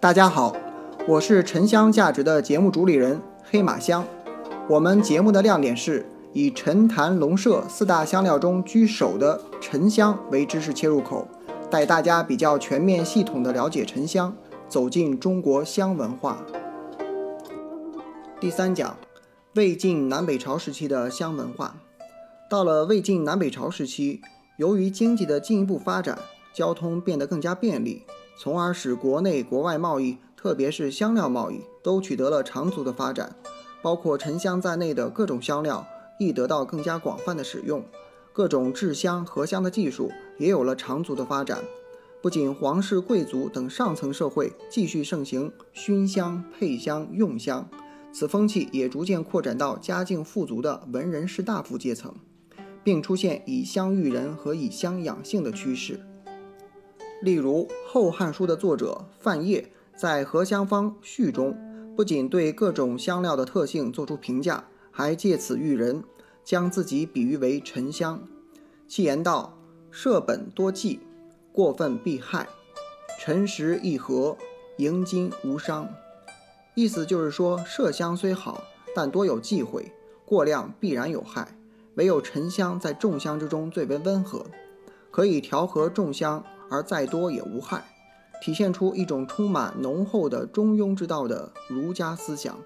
大家好，我是沉香价值的节目主理人黑马香。我们节目的亮点是以陈坛龙麝四大香料中居首的沉香为知识切入口，带大家比较全面系统的了解沉香，走进中国香文化。第三讲，魏晋南北朝时期的香文化。到了魏晋南北朝时期，由于经济的进一步发展，交通变得更加便利。从而使国内国外贸易，特别是香料贸易，都取得了长足的发展。包括沉香在内的各种香料亦得到更加广泛的使用，各种制香、合香的技术也有了长足的发展。不仅皇室贵族等上层社会继续盛行熏香、配香、用香，此风气也逐渐扩展到家境富足的文人士大夫阶层，并出现以香育人和以香养性的趋势。例如，《后汉书》的作者范晔在《合香方序》中，不仅对各种香料的特性作出评价，还借此喻人，将自己比喻为沉香。其言道：“舍本多忌，过分必害；沉实易合，迎金无伤。”意思就是说，麝香虽好，但多有忌讳，过量必然有害。唯有沉香在众香之中最为温和，可以调和众香。而再多也无害，体现出一种充满浓厚的中庸之道的儒家思想。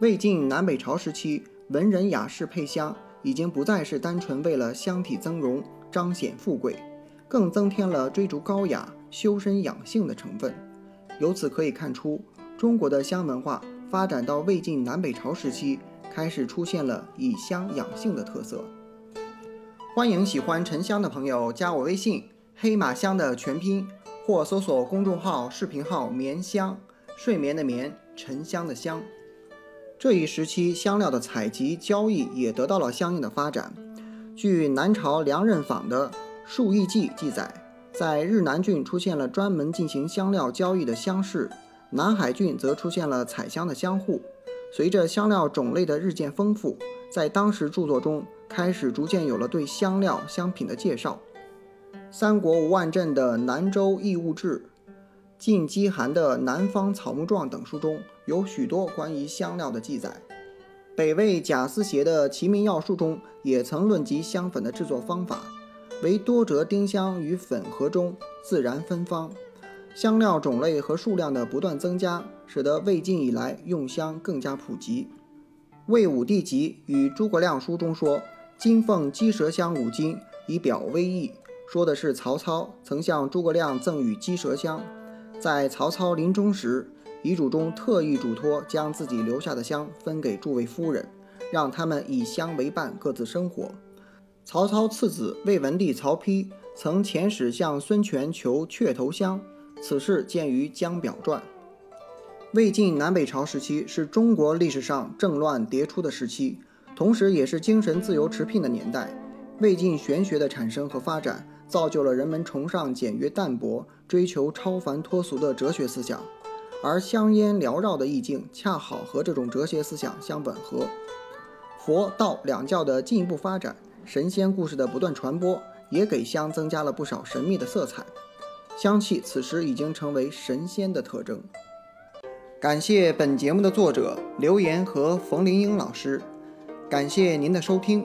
魏晋南北朝时期，文人雅士配香已经不再是单纯为了香体增容、彰显富贵，更增添了追逐高雅、修身养性的成分。由此可以看出，中国的香文化发展到魏晋南北朝时期，开始出现了以香养性的特色。欢迎喜欢沉香的朋友加我微信。黑马香的全拼，或搜索公众号、视频号“眠香”，睡眠的眠，沉香的香。这一时期，香料的采集、交易也得到了相应的发展。据南朝梁任坊的《数亿记》记载，在日南郡出现了专门进行香料交易的香市，南海郡则出现了采香的香户。随着香料种类的日渐丰富，在当时著作中开始逐渐有了对香料香品的介绍。三国吴万镇的《南州异物志》、晋饥寒的《南方草木状》等书中有许多关于香料的记载。北魏贾思勰的《齐民要术》中也曾论及香粉的制作方法，为多折丁香于粉盒中自然芬芳。香料种类和数量的不断增加，使得魏晋以来用香更加普及。《魏武帝集与诸葛亮书》中说：“金凤鸡舌香五斤，以表威仪。”说的是曹操曾向诸葛亮赠予鸡舌香，在曹操临终时，遗嘱中特意嘱托将自己留下的香分给诸位夫人，让他们以香为伴，各自生活。曹操次子魏文帝曹丕曾遣使向孙权求雀头香，此事见于《江表传》。魏晋南北朝时期是中国历史上政乱迭出的时期，同时也是精神自由持聘的年代。魏晋玄学的产生和发展。造就了人们崇尚简约淡泊、追求超凡脱俗的哲学思想，而香烟缭绕的意境恰好和这种哲学思想相吻合。佛道两教的进一步发展，神仙故事的不断传播，也给香增加了不少神秘的色彩。香气此时已经成为神仙的特征。感谢本节目的作者刘岩和冯林英老师，感谢您的收听。